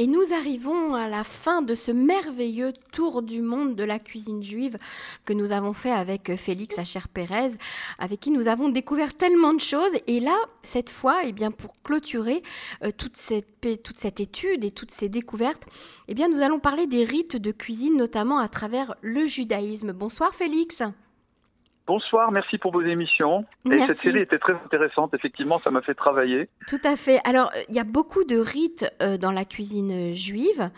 Et nous arrivons à la fin de ce merveilleux tour du monde de la cuisine juive que nous avons fait avec Félix Acher Pérez, avec qui nous avons découvert tellement de choses. Et là, cette fois, eh bien, pour clôturer euh, toute, cette, toute cette étude et toutes ces découvertes, eh bien, nous allons parler des rites de cuisine, notamment à travers le judaïsme. Bonsoir Félix. Bonsoir, merci pour vos émissions. Et cette série était très intéressante, effectivement, ça m'a fait travailler. Tout à fait. Alors, il y a beaucoup de rites euh, dans la cuisine juive,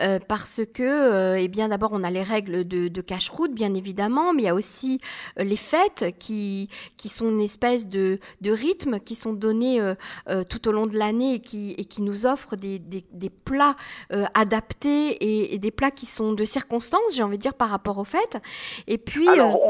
euh, parce que, euh, eh bien, d'abord, on a les règles de, de cache-route, bien évidemment, mais il y a aussi les fêtes qui, qui sont une espèce de, de rythme qui sont donnés tout au long de l'année et qui, et qui nous offrent des, des, des plats adaptés et, et, des plats qui sont de circonstance, j'ai envie de dire, par rapport aux fêtes. Et puis. Alors,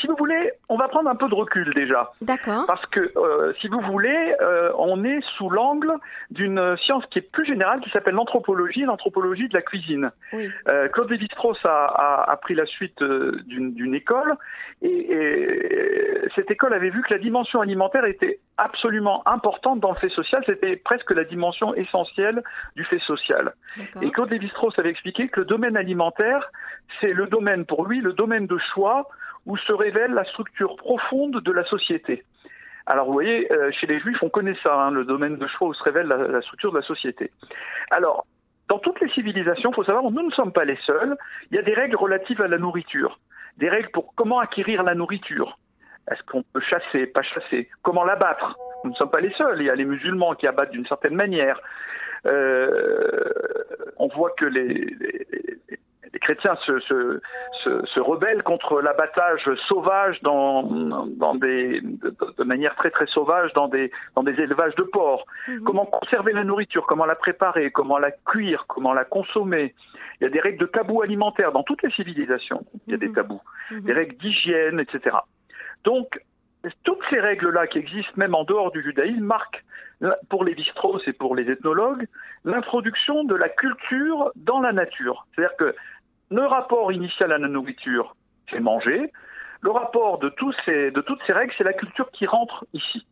si vous voulez, on va prendre un peu de recul déjà. D'accord. Parce que, euh, si vous voulez, euh, on est sous l'angle d'une science qui est plus générale, qui s'appelle l'anthropologie, l'anthropologie de la cuisine. Oui. Euh, Claude Lévi-Strauss a, pris la suite d'une école, et, cette école avait vu que la dimension alimentaire était absolument importante dans le fait social, c'était presque la dimension essentielle du fait social. Et Claude Lévi-Strauss avait expliqué que le domaine alimentaire, c'est le domaine, pour lui, le domaine de choix où se révèle la structure profonde de la société. Alors vous voyez, euh, chez les juifs, on connaît ça, hein, le domaine de choix où se révèle la, structure de la société. Alors, dans toutes les civilisations, il faut savoir, nous ne sommes pas les seuls, il y a des règles relatives à la nourriture, des règles pour comment acquérir la nourriture. Est-ce qu'on peut chasser, pas chasser? Comment l'abattre? Nous ne sommes pas les seuls, il y a les musulmans qui abattent d'une certaine manière. Euh, on voit que les, les chrétiens se, se, se, se rebellent contre l'abattage sauvage dans, dans des, de, de, manière très très sauvage dans des, dans des élevages de porcs. Mhm. Comment conserver la nourriture, comment la préparer, comment la cuire, comment la consommer? Il y a des règles de tabous alimentaires dans toutes les civilisations. Il y a des mhm. tabous, mhm. des règles d'hygiène, etc. Donc, toutes ces règles-là qui existent même en dehors du judaïsme marquent, pour les strauss et pour les ethnologues, l'introduction de la culture dans la nature. C'est-à-dire que le rapport initial à la nourriture, c'est manger. Le rapport de, tous ces, de toutes ces règles, c'est la culture qui rentre ici.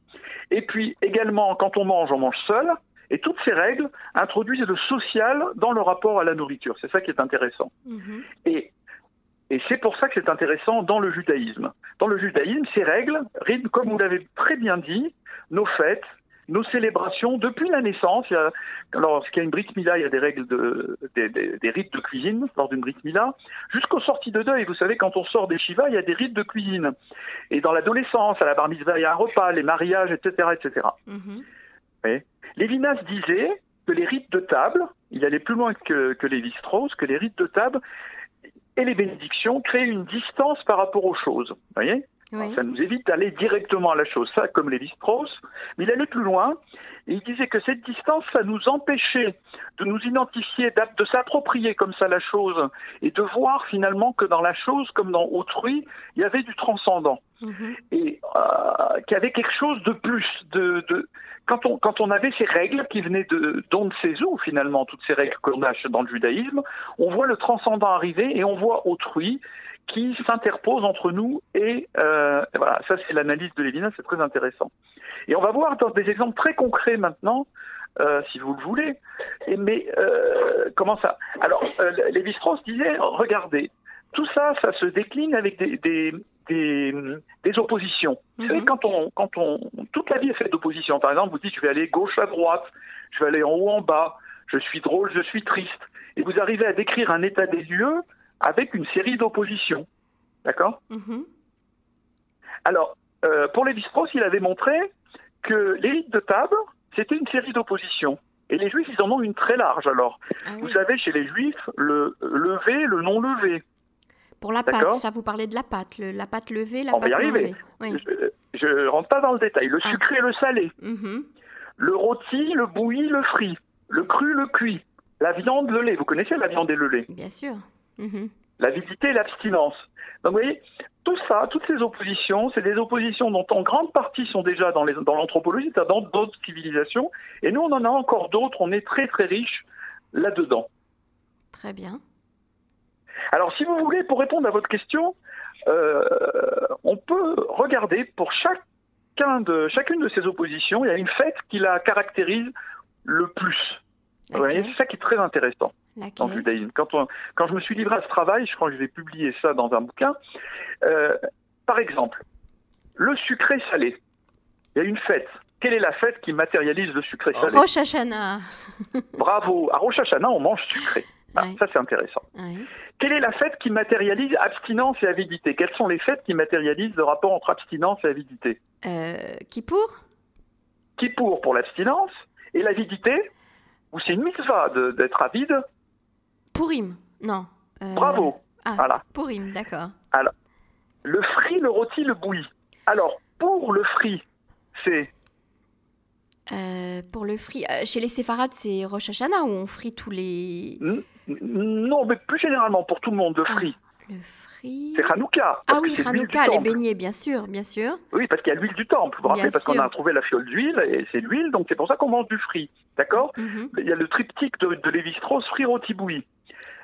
Et puis également, quand on mange, on mange seul. Et toutes ces règles introduisent le social dans le rapport à la nourriture. C'est ça qui est intéressant. Mm-hmm. Et, et c'est pour ça que c'est intéressant dans le judaïsme. Dans le judaïsme, ces règles rythment, comme vous l'avez très bien dit, nos fêtes, nos célébrations depuis la naissance. Lorsqu'il y a une Brit Mila, il y a des règles de, des, des, des rites de cuisine lors d'une Brit Mila. Jusqu'aux sorties de deuil, vous savez, quand on sort des Shiva, il y a des rites de cuisine. Et dans l'adolescence, à la bar mitzvah, il y a un repas, les mariages, etc., etc. Mm-hmm. Lévinas disait que les rites de table, il allait plus loin que, que Lévi-Strauss, que les rites de table et les bénédictions créent une distance par rapport aux choses. Vous voyez ça nous évite d'aller directement à la chose, ça comme Lévi-Strauss, mais il allait plus loin, et il disait que cette distance, ça nous empêchait de nous identifier, de s'approprier comme ça la chose, et de voir finalement que dans la chose, comme dans autrui, il y avait du transcendant, mhm. et euh, qu'il y avait quelque chose de plus, de, de quand on, quand on avait ces règles qui venaient de d'on où finalement, toutes ces règles qu'on a dans le judaïsme, on voit le transcendant arriver et on voit autrui qui s'interpose entre nous et, euh, voilà, ça c'est l'analyse de Lévinas, c'est très intéressant. Et on va voir dans des exemples très concrets maintenant, euh, si vous le voulez. Et, mais euh, comment ça? Alors, euh, Lévi-Strauss disait, regardez, tout ça, ça se décline avec des, des, des, des oppositions. Vous savez, mhm. quand on, quand on, toute la vie est faite d'oppositions. Par exemple, vous dites, je vais aller gauche à droite, je vais aller en haut en bas, je suis drôle, je suis triste. Et vous arrivez à décrire un état des lieux avec une série d'oppositions. D'accord mhm. Alors, euh, pour Lévi-Strauss, il avait montré que l'élite de table, c'était une série d'oppositions. Et les juifs, ils en ont une très large alors. Ah vous savez, chez les juifs, le levé, le non levé. Pour la pâte, ça vous parlait de la pâte, la pâte levée, la On pâte va y arriver. Je ne rentre pas dans le détail. Le ah. sucré et le salé. Mhm. Le rôti, le bouilli, le frit. Le cru, le cuit. La viande, le lait. Vous connaissez la viande et le lait Bien sûr. Mhm. L'avidité et l'abstinence. Donc vous voyez, tout ça, toutes ces oppositions, c'est des oppositions dont en grande partie sont déjà dans l'anthropologie, dans dans d'autres civilisations, et nous on en a encore d'autres, on est très très riche là-dedans. Très bien. Alors si vous voulez, pour répondre à votre question, euh, on peut regarder pour chacun de, chacune de ces oppositions, il y a une fête qui la caractérise le plus. c'est ça qui est très intéressant le judaïsme. Quand, quand je me suis livré à ce travail, je crois que je vais publier ça dans un bouquin. Euh, par exemple, le sucré salé. Il y a une fête. Quelle est la fête qui matérialise le sucré salé? Rosh Hashanah. Bravo. À Rosh Hashanah, on mange sucré. Ah, ça, c'est intéressant. Quelle est la fête qui matérialise abstinence et avidité? Quelles sont les fêtes qui matérialisent le rapport entre abstinence et avidité? Euh, Kippour? Kippour pour l'abstinence et l'avidité? Ou c'est une mitzvah d'être avide? Pourim, non. Euh, Bravo. Ah, voilà. Pourim, d'accord. Alors, le frit, le rôti, le bouilli. Alors, pour le frit, c'est euh, pour le frit, euh, chez les séfarades, c'est Rosh Hashanah où on frit tous les. Non, mais plus généralement pour tout le monde, le ah, frit. le frit. C'est Hanouka. Ah oui, Hanouka, les beignets, bien sûr, bien sûr. Oui, parce qu'il y a l'huile du temple. Vous vous rappelez, parce qu'on a trouvé la fiole d'huile et c'est l'huile, donc c'est pour ça qu'on mange du frit. D'accord? Mhm. Il y a le triptyque de, de Lévi-Strauss, frit, rôti, bouilli.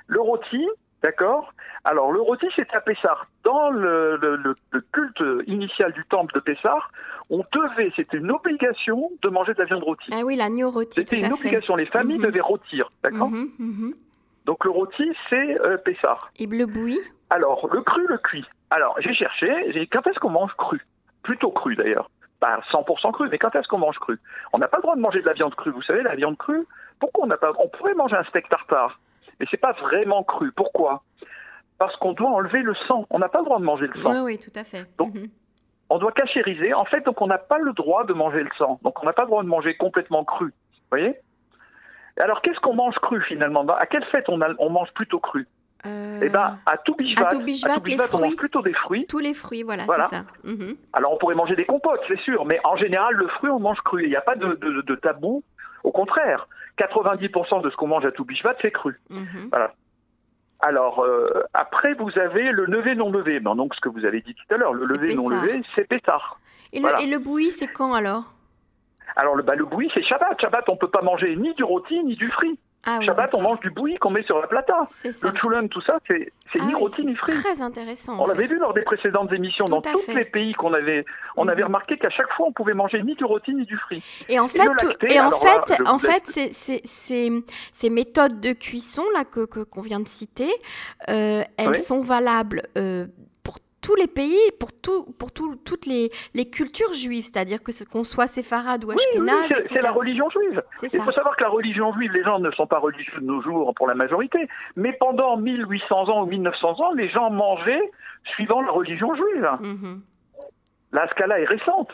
Le rôti, D'accord Alors, le rôti, c'est à Pessar. Dans le, culte initial du temple de Pessar, on devait, c'était une obligation de manger de la viande rôtie. Ah oui, l'agneau rôti. C'était une obligation, les familles mhm. devaient rôtir, d'accord mhm, mhm. Donc, le rôti, c'est euh, Pessar. Et le bouilli? Alors, le cru, le cuit. Alors, j'ai cherché, j'ai quand est-ce qu'on mange cru? Plutôt cru d'ailleurs. Pas 100% cru, mais quand est-ce qu'on mange cru? On n'a pas le droit de manger de la viande crue. Vous savez, la viande crue, pourquoi on n'a pas On pourrait manger un steak tartare mais c'est pas vraiment cru. Pourquoi? Parce qu'on doit enlever le sang. On n'a pas le droit de manger le sang. Oui, oui, tout à fait. Donc, mhm. on doit cachériser. En fait, donc on n'a pas le droit de manger le sang. Donc, on n'a pas le droit de manger complètement cru. Vous voyez? Alors, qu'est-ce qu'on mange cru finalement? À quelle fête on, on mange plutôt cru? Euh... Eh ben, à tout Bishvat, on mange plutôt des fruits. Tous les fruits, voilà, c'est ça. Mhm. Alors, on pourrait manger des compotes, c'est sûr, mais en général, le fruit, on mange cru. Il n'y a pas de, de, tabou. Au contraire, 90% de ce qu'on mange à tout Bishvat, c'est cru. Mhm. Voilà. Alors, euh, après, vous avez le levé non levé. Ben, donc, ce que vous avez dit tout à l'heure, le levé non levé, c'est pétard. Et, le, et le bouilli, c'est quand alors? Alors, le, bah, le bouilli, c'est Shabbat. Shabbat, on peut pas manger ni du rôti, ni du frit. Ah Shabbat, on mange du bouilli qu'on met sur la plata. Le choulen, tout ça, c'est ah ni rôti ni frit. Très intéressant. On l'avait vu lors des précédentes émissions. dans tous les pays qu'on avait, on avait mhm. remarqué qu'à chaque fois, on pouvait manger ni du rôti ni du frit. Et en fait, et, en fait, en fait, ces méthodes de cuisson là que qu'on vient de citer, euh, elles sont valables. Euh, tous les pays, pour, tout, pour tout, toutes les, les, cultures juives, c'est-à-dire que qu'on soit séfarade ou ashkénaze. Oui, c'est la religion juive. Il faut savoir que la religion juive, les gens ne sont pas religieux de nos jours pour la majorité, mais pendant 1800 ans ou 1900 ans, les gens mangeaient suivant la religion juive. Mm La scala est récente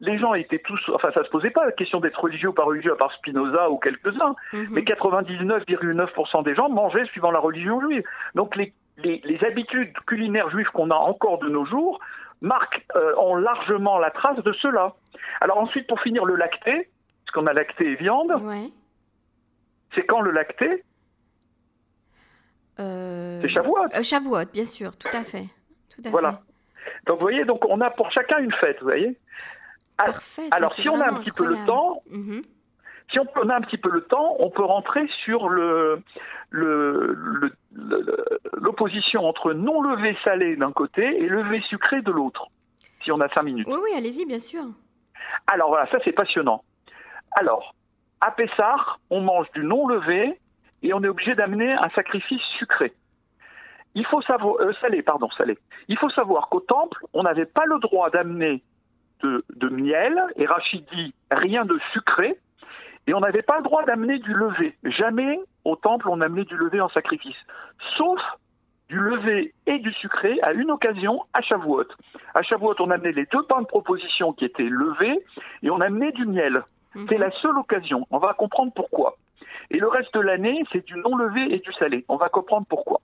les gens étaient tous, enfin ça se posait pas la question d'être religieux ou pas religieux à part Spinoza ou quelques-uns, mhm. mais 99,9% des gens mangeaient suivant la religion juive. Donc les les, habitudes culinaires juives qu'on a encore de nos jours marquent, euh, ont largement la trace de cela. Alors ensuite, pour finir, le lacté, parce qu'on a lacté et viande. C'est quand le lacté euh... C'est Shavuot. Euh, Shavuot, bien sûr, tout à fait. voilà. Donc vous voyez, donc on a pour chacun une fête, vous voyez. Parfait, Alors si on a un petit peu le temps, mhm. Si on, a un petit peu le temps, on peut rentrer sur le, l'opposition entre non levé salé d'un côté et levé sucré de l'autre, si on a cinq minutes. Oui, oui, allez-y, bien sûr. Alors voilà, ça c'est passionnant. Alors, à Pessar, on mange du non levé et on est obligé d'amener un sacrifice sucré. Il faut savoir, euh, salé, pardon, salé. Il faut savoir qu'au temple, on n'avait pas le droit d'amener de, de, miel, et Rachid dit rien de sucré, et on n'avait pas le droit d'amener du levé. Jamais au temple on amenait du levé en sacrifice. Sauf du levé et du sucré à une occasion à Shavuot. À Shavuot, on amenait les deux pains de proposition qui étaient levés et on amenait du miel. Mhm. C'est la seule occasion. On va comprendre pourquoi. Et le reste de l'année, c'est du non levé et du salé. On va comprendre pourquoi.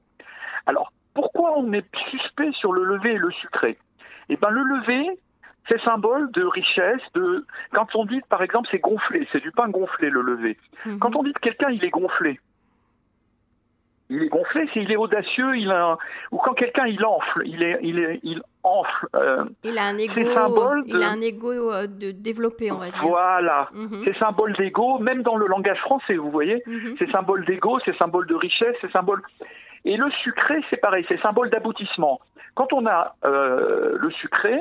Alors, pourquoi on est suspect sur le levé et le sucré? Eh bien, le levé, c'est symbole de richesse, de quand on dit par exemple c'est gonflé, c'est du pain gonflé le lever. Mhm. Quand on dit que quelqu'un il est gonflé, il est gonflé, c'est il est audacieux, il a ou quand quelqu'un il enfle, il est il est il enfle. Euh, il a un ego, il a un ego euh, de développé, on va dire. Voilà, mhm. c'est symbole d'ego, même dans le langage français, vous voyez, mhm. c'est symbole d'ego, c'est symbole de richesse, c'est symbole. Et le sucré, c'est pareil, c'est symbole d'aboutissement. Quand on a euh, le sucré,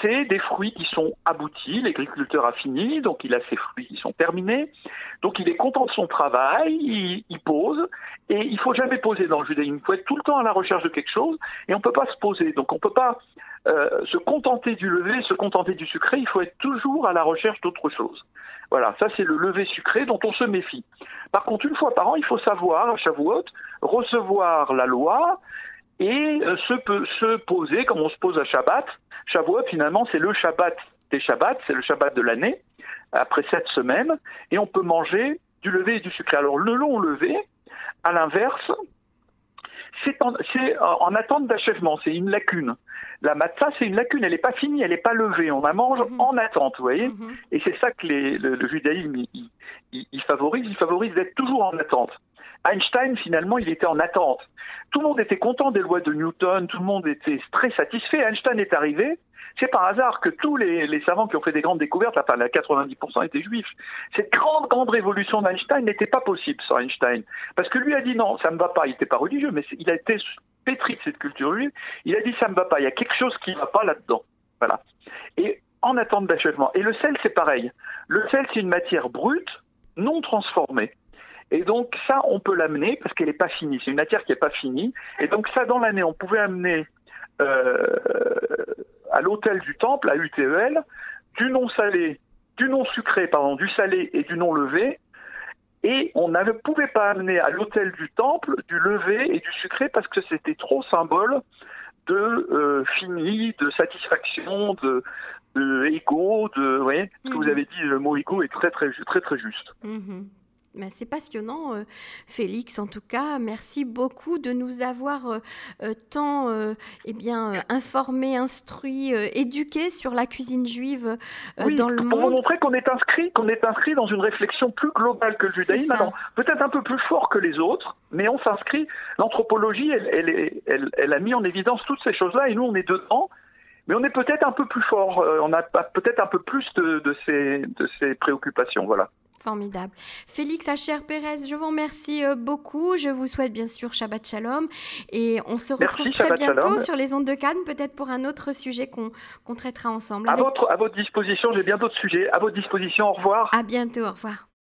c'est des fruits qui sont aboutis, l'agriculteur a fini, donc il a ses fruits qui sont terminés, donc il est content de son travail, il, pose, et il faut jamais poser dans le judaïsme, il faut être tout le temps à la recherche de quelque chose, et on ne peut pas se poser, donc on ne peut pas euh, se contenter du lever, se contenter du sucré, il faut être toujours à la recherche d'autre chose. Voilà, ça c'est le lever sucré dont on se méfie. Par contre, une fois par an, il faut savoir, à Shavuot, recevoir la loi et euh, se, se poser comme on se pose à Shabbat, Shavuot, finalement, c'est le Shabbat des Shabbats, c'est le Shabbat de l'année, après sept semaines, et on peut manger du lever et du sucré. Alors, le long lever, à l'inverse, c'est en, attente d'achèvement, c'est une lacune. La matzah, c'est une lacune, elle n'est pas finie, elle n'est pas levée, on la mange mhm. en attente, vous voyez mhm. Et c'est ça que le, judaïsme, il, favorise, il favorise d'être toujours en attente. Einstein, finalement, il était en attente. Tout le monde était content des lois de Newton, tout le monde était très satisfait. Einstein est arrivé. C'est par hasard que tous les, savants qui ont fait des grandes découvertes, enfin, 90% étaient juifs. Cette grande, grande révolution d'Einstein n'était pas possible sans Einstein. Parce que lui a dit non, ça ne va pas. Il n'était pas religieux, mais il a été pétri de cette culture juive. Il a dit ça ne va pas. Il y a quelque chose qui ne va pas là-dedans. Voilà. Et en attente d'achèvement. Et le sel, c'est pareil. Le sel, c'est une matière brute, non transformée. Et donc ça, on peut l'amener parce qu'elle n'est pas finie. C'est une matière qui n'est pas finie. Et donc ça, dans l'année, on pouvait amener euh, à l'hôtel du temple, à UTEL, du non salé, du non sucré, pardon, du salé et du non levé. Et on ne pouvait pas amener à l'hôtel du temple du levé et du sucré parce que c'était trop symbole de euh, fini, de satisfaction, de, de ego, de, vous voyez, ce que vous mhm. avez dit, le mot ego est très très très très juste. Mhm. Ben, c'est passionnant, euh, Félix. En tout cas, merci beaucoup de nous avoir euh, euh, tant eh bien, informés, instruits, éduqués sur la cuisine juive dans le pour monde. Pour montrer qu'on est inscrit, qu'on est inscrit dans une réflexion plus globale que le judaïsme, peut-être un peu plus fort que les autres, mais on s'inscrit. L'anthropologie, elle, elle, elle, a mis en évidence toutes ces choses-là, et nous, on est dedans. Mais on est peut-être un peu plus fort, on a peut-être un peu plus de, de, ces, de ces préoccupations, voilà. Formidable. Félix Acher Pérez, je vous remercie euh, beaucoup. Je vous souhaite bien sûr Shabbat Shalom. Et on se retrouve très bientôt sur les ondes de Cannes, peut-être pour un autre sujet qu'on traitera ensemble. À, votre, à votre disposition, j'ai bien d'autres sujets. À votre disposition, au revoir. À bientôt, au revoir.